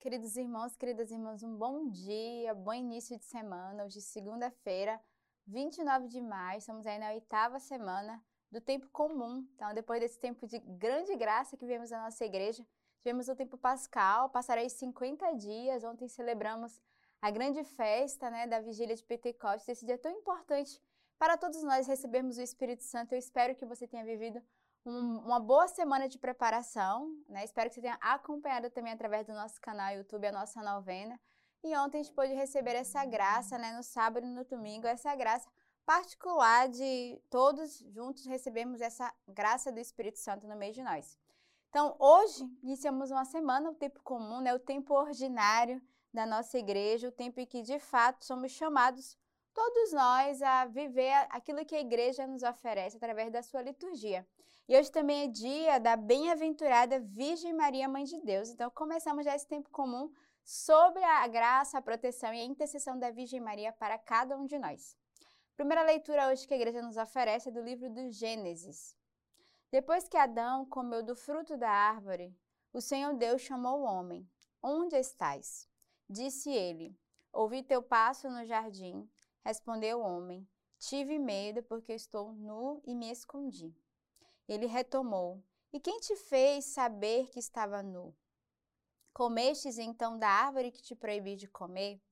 Queridos irmãos, queridas irmãs, um bom dia, bom início de semana. Hoje, segunda-feira, 29 de maio, estamos aí na oitava semana do tempo comum. Então, depois desse tempo de grande graça que vivemos na nossa igreja, tivemos o tempo pascal, passarei 50 dias. Ontem celebramos a grande festa né, da vigília de Pentecostes, esse dia tão importante para todos nós recebermos o Espírito Santo. Eu espero que você tenha vivido um, uma boa semana de preparação, né? Espero que você tenha acompanhado também através do nosso canal YouTube a nossa novena. E ontem a gente pôde receber essa graça, né? No sábado e no domingo, essa graça particular de todos juntos recebemos essa graça do Espírito Santo no meio de nós. Então, hoje iniciamos uma semana, o tempo comum, né? O tempo ordinário da nossa igreja, o tempo em que de fato somos chamados todos nós a viver aquilo que a igreja nos oferece através da sua liturgia. E hoje também é dia da bem-aventurada Virgem Maria, Mãe de Deus. Então, começamos já esse tempo comum sobre a graça, a proteção e a intercessão da Virgem Maria para cada um de nós. primeira leitura hoje que a igreja nos oferece é do livro do Gênesis. Depois que Adão comeu do fruto da árvore, o Senhor Deus chamou o homem. Onde estás? Disse ele: Ouvi teu passo no jardim Respondeu o homem: Tive medo porque estou nu e me escondi. Ele retomou: E quem te fez saber que estava nu? Comestes então da árvore que te proibi de comer?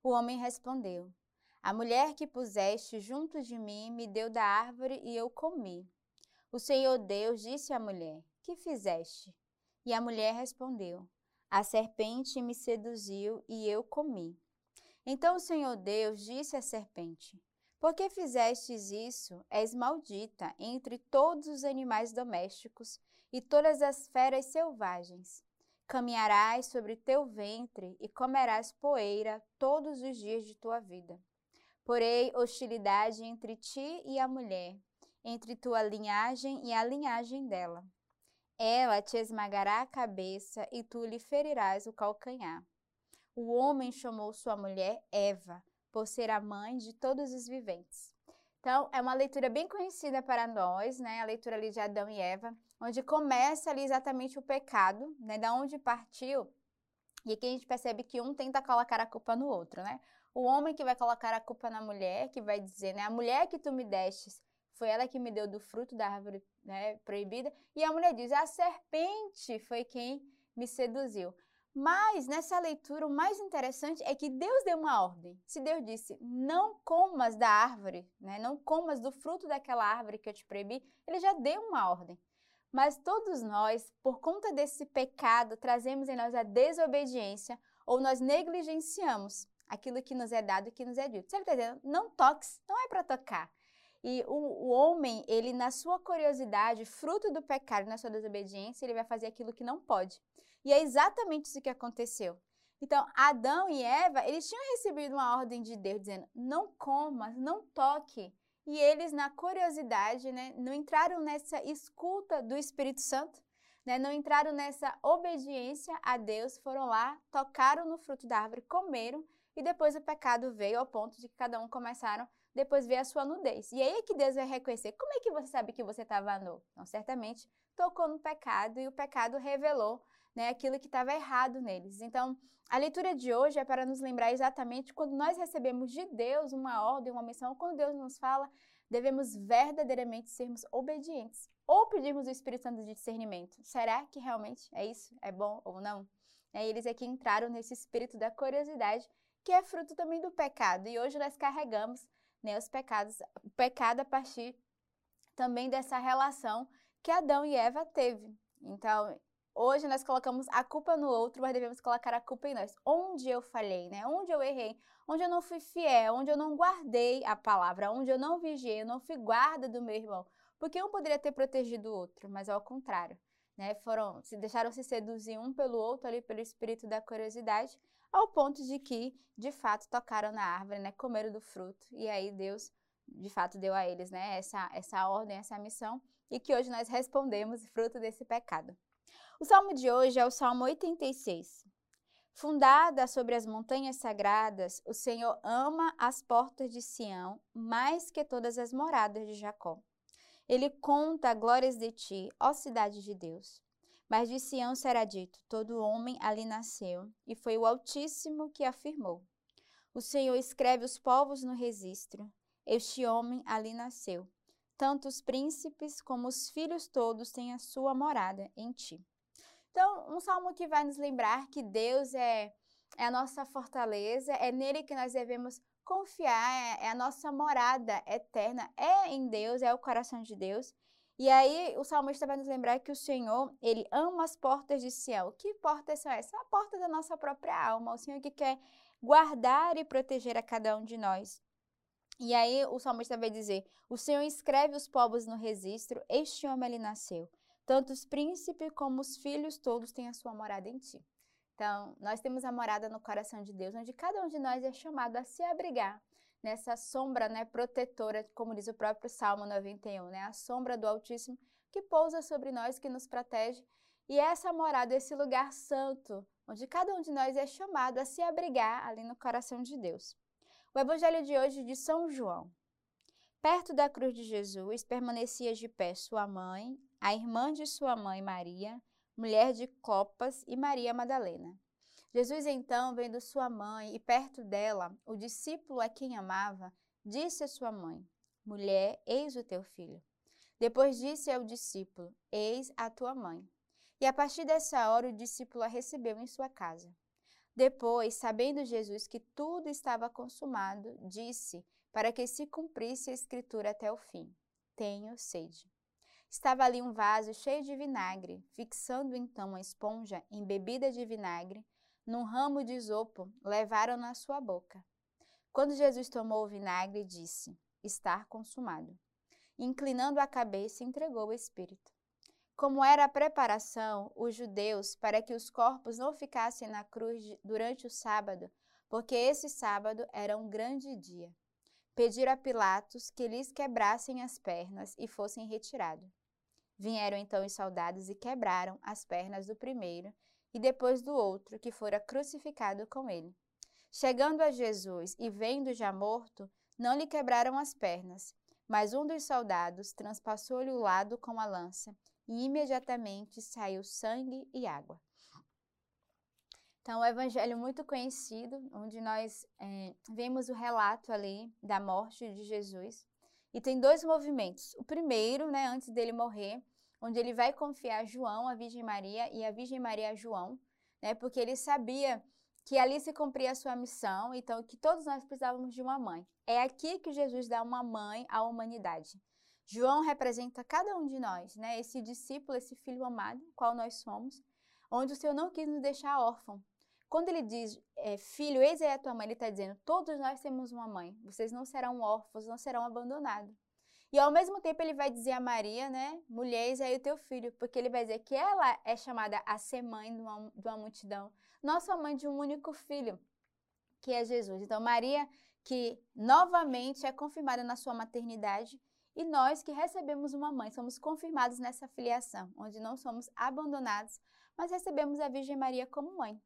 O homem respondeu: A mulher que puseste junto de mim me deu da árvore e eu comi. O Senhor Deus disse à mulher: Que fizeste? E a mulher respondeu: A serpente me seduziu e eu comi. Então o Senhor Deus disse à serpente: Por que fizestes isso? És maldita entre todos os animais domésticos e todas as feras selvagens. Caminharás sobre teu ventre e comerás poeira todos os dias de tua vida. Porém, hostilidade entre ti e a mulher, entre tua linhagem e a linhagem dela. Ela te esmagará a cabeça e tu lhe ferirás o calcanhar. O homem chamou sua mulher Eva, por ser a mãe de todos os viventes. Então, é uma leitura bem conhecida para nós, né? A leitura ali de Adão e Eva, onde começa ali exatamente o pecado, né? Da onde partiu. E aqui a gente percebe que um tenta colocar a culpa no outro, né? O homem que vai colocar a culpa na mulher, que vai dizer, né? A mulher que tu me destes, foi ela que me deu do fruto da árvore né, proibida. E a mulher diz, a serpente foi quem me seduziu. Mas nessa leitura, o mais interessante é que Deus deu uma ordem. Se Deus disse, não comas da árvore, né? não comas do fruto daquela árvore que eu te proibi, ele já deu uma ordem. Mas todos nós, por conta desse pecado, trazemos em nós a desobediência ou nós negligenciamos aquilo que nos é dado e que nos é dito. Você está dizendo, não toques, não é para tocar. E o, o, homem, ele na sua curiosidade, fruto do pecado, na sua desobediência, ele vai fazer aquilo que não pode. E é exatamente isso que aconteceu. Então, Adão e Eva, eles tinham recebido uma ordem de Deus dizendo: não coma, não toque. E eles, na curiosidade, né, não entraram nessa escuta do Espírito Santo, né, não entraram nessa obediência a Deus, foram lá, tocaram no fruto da árvore, comeram, e depois o pecado veio ao ponto de que cada um começaram depois ver a sua nudez. E aí é que Deus vai reconhecer. Como é que você sabe que você estava nu? Então, certamente tocou no pecado e o pecado revelou né, aquilo que estava errado neles. Então, a leitura de hoje é para nos lembrar exatamente quando nós recebemos de Deus uma ordem, uma missão, quando Deus nos fala, devemos verdadeiramente sermos obedientes ou pedirmos o Espírito Santo de discernimento. Será que realmente é isso? É bom ou não? É, eles aqui entraram nesse espírito da curiosidade, que é fruto também do pecado. E hoje nós carregamos né, os pecados, o pecado a partir também dessa relação que Adão e Eva teve. Então, hoje nós colocamos a culpa no outro, mas devemos colocar a culpa em nós. Onde eu falhei, né? Onde eu errei, onde eu não fui fiel, onde eu não guardei a palavra, onde eu não vigiei, eu não fui guarda do meu irmão. Porque um poderia ter protegido o outro, mas ao contrário. Né, foram, se deixaram se seduzir um pelo outro ali pelo espírito da curiosidade, ao ponto de que, de fato, tocaram na árvore, né? Comeram do fruto. E aí Deus, de fato, deu a eles, né? Essa, essa ordem, essa missão. E que hoje nós respondemos fruto desse pecado. O salmo de hoje é o Salmo 86. Fundada sobre as montanhas sagradas, o Senhor ama as portas de Sião mais que todas as moradas de Jacó. Ele conta glórias de ti, ó cidade de Deus. Mas de Sião será dito: todo homem ali nasceu, e foi o Altíssimo que afirmou. O Senhor escreve os povos no registro. Este homem ali nasceu. Tanto os príncipes como os filhos todos têm a sua morada em ti. Então, um salmo que vai nos lembrar que Deus é, é a nossa fortaleza, é nele que nós devemos confiar, é, é a nossa morada eterna, é em Deus, é o coração de Deus. E aí o salmista vai nos lembrar que o Senhor, ele ama as portas de Sião. Que portas são essas? A porta da nossa própria alma. O Senhor que quer guardar e proteger a cada um de nós. E aí o salmista vai dizer: O Senhor escreve os povos no registro, este homem ali nasceu. Tanto os príncipes como os filhos todos têm a sua morada em ti. Então, nós temos a morada no coração de Deus, onde cada um de nós é chamado a se abrigar nessa sombra né, protetora, como diz o próprio Salmo 91, né, a sombra do Altíssimo que pousa sobre nós, que nos protege. E essa morada, esse lugar santo, onde cada um de nós é chamado a se abrigar ali no coração de Deus. O evangelho de hoje de São João. Perto da cruz de Jesus permanecia de pé sua mãe, a irmã de sua mãe Maria, mulher de Copas e Maria Madalena. Jesus, então, vendo sua mãe e perto dela, o discípulo a quem amava, disse à sua mãe: Mulher, eis o teu filho. Depois disse ao discípulo: Eis a tua mãe. E a partir dessa hora o discípulo a recebeu em sua casa. Depois, sabendo Jesus que tudo estava consumado, disse, para que se cumprisse a escritura até o fim: Tenho sede. Estava ali um vaso cheio de vinagre, fixando então a esponja embebida de vinagre num ramo de isopo, levaram na sua boca. Quando Jesus tomou o vinagre, disse: Está consumado. Inclinando a cabeça, entregou o Espírito. Como era a preparação, os judeus, para que os corpos não ficassem na cruz durante o sábado, porque esse sábado era um grande dia, pediram a Pilatos que lhes quebrassem as pernas e fossem retirados. Vieram então os soldados e quebraram as pernas do primeiro e depois do outro, que fora crucificado com ele. Chegando a Jesus e vendo já morto, não lhe quebraram as pernas, mas um dos soldados transpassou-lhe o lado com a lança, e imediatamente saiu sangue e água. Então, o evangelho muito conhecido, onde nós é, vemos o relato ali da morte de Jesus. E tem dois movimentos. O primeiro, né, antes dele morrer, onde ele vai confiar João a Virgem Maria e a Virgem Maria a João, né? Porque ele sabia que ali se cumpria a sua missão, então que todos nós precisávamos de uma mãe. É aqui que Jesus dá uma mãe à humanidade. João representa cada um de nós, né? Esse discípulo, esse filho amado, qual nós somos, onde o Senhor não quis nos deixar órfão. Quando ele diz, é, filho, eis aí a tua mãe, ele está dizendo, todos nós temos uma mãe, vocês não serão órfãos, não serão abandonados. E ao mesmo tempo ele vai dizer a Maria, né, mulher, eis aí o teu filho, porque ele vai dizer que ela é chamada a ser mãe de uma, de uma multidão, nossa mãe de um único filho, que é Jesus. Então Maria, que novamente é confirmada na sua maternidade, e nós que recebemos uma mãe, somos confirmados nessa filiação, onde não somos abandonados, mas recebemos a Virgem Maria como mãe.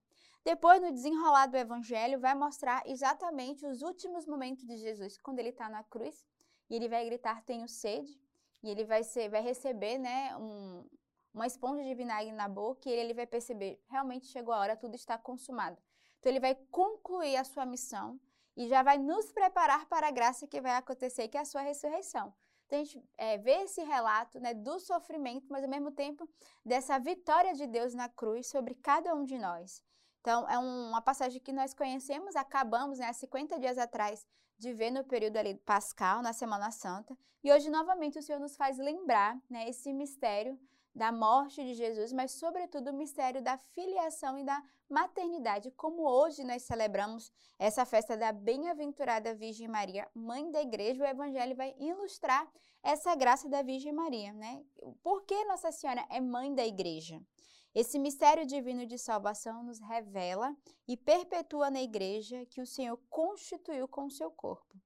Depois, no desenrolar do Evangelho, vai mostrar exatamente os últimos momentos de Jesus, quando ele está na cruz, e ele vai gritar tenho sede, e ele vai, ser, vai receber né, um, uma esponja de vinagre na boca, e ele vai perceber, realmente chegou a hora, tudo está consumado. Então ele vai concluir a sua missão e já vai nos preparar para a graça que vai acontecer, que é a sua ressurreição. Então a gente é, vê esse relato né, do sofrimento, mas ao mesmo tempo dessa vitória de Deus na cruz sobre cada um de nós. Então é um, uma passagem que nós conhecemos, acabamos né, há 50 dias atrás de ver no período ali pascal, na Semana Santa. E hoje, novamente, o Senhor nos faz lembrar né, esse mistério da morte de Jesus, mas, sobretudo, o mistério da filiação e da maternidade, como hoje nós celebramos essa festa da bem-aventurada Virgem Maria, mãe da igreja, o Evangelho vai ilustrar essa graça da Virgem Maria, né? Por que Nossa Senhora é mãe da igreja? Esse mistério divino de salvação nos revela e perpetua na igreja que o Senhor constituiu com o seu corpo.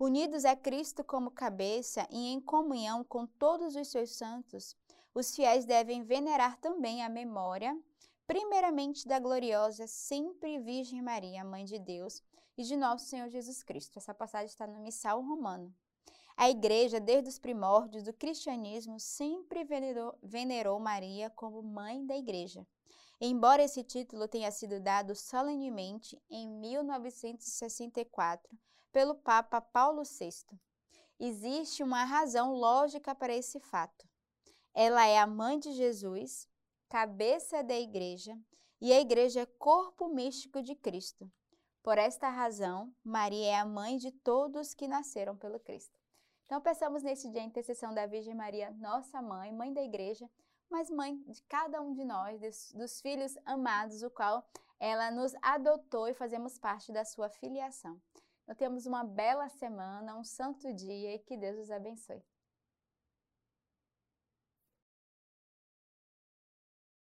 Unidos a Cristo como cabeça e em comunhão com todos os seus santos, os fiéis devem venerar também a memória, primeiramente da gloriosa sempre Virgem Maria, Mãe de Deus, e de nosso Senhor Jesus Cristo. Essa passagem está no Missal Romano. A igreja, desde os primórdios do cristianismo, sempre venerou, venerou Maria como mãe da igreja. Embora esse título tenha sido dado solenemente em 1964 pelo Papa Paulo VI, existe uma razão lógica para esse fato. Ela é a mãe de Jesus, cabeça da igreja, e a igreja é corpo místico de Cristo. Por esta razão, Maria é a mãe de todos que nasceram pelo Cristo. Então, pensamos nesse dia a intercessão da Virgem Maria, nossa mãe, mãe da igreja, mas mãe de cada um de nós, dos, dos filhos amados, o qual ela nos adotou e fazemos parte da sua filiação. Então, temos uma bela semana, um santo dia e que Deus os abençoe.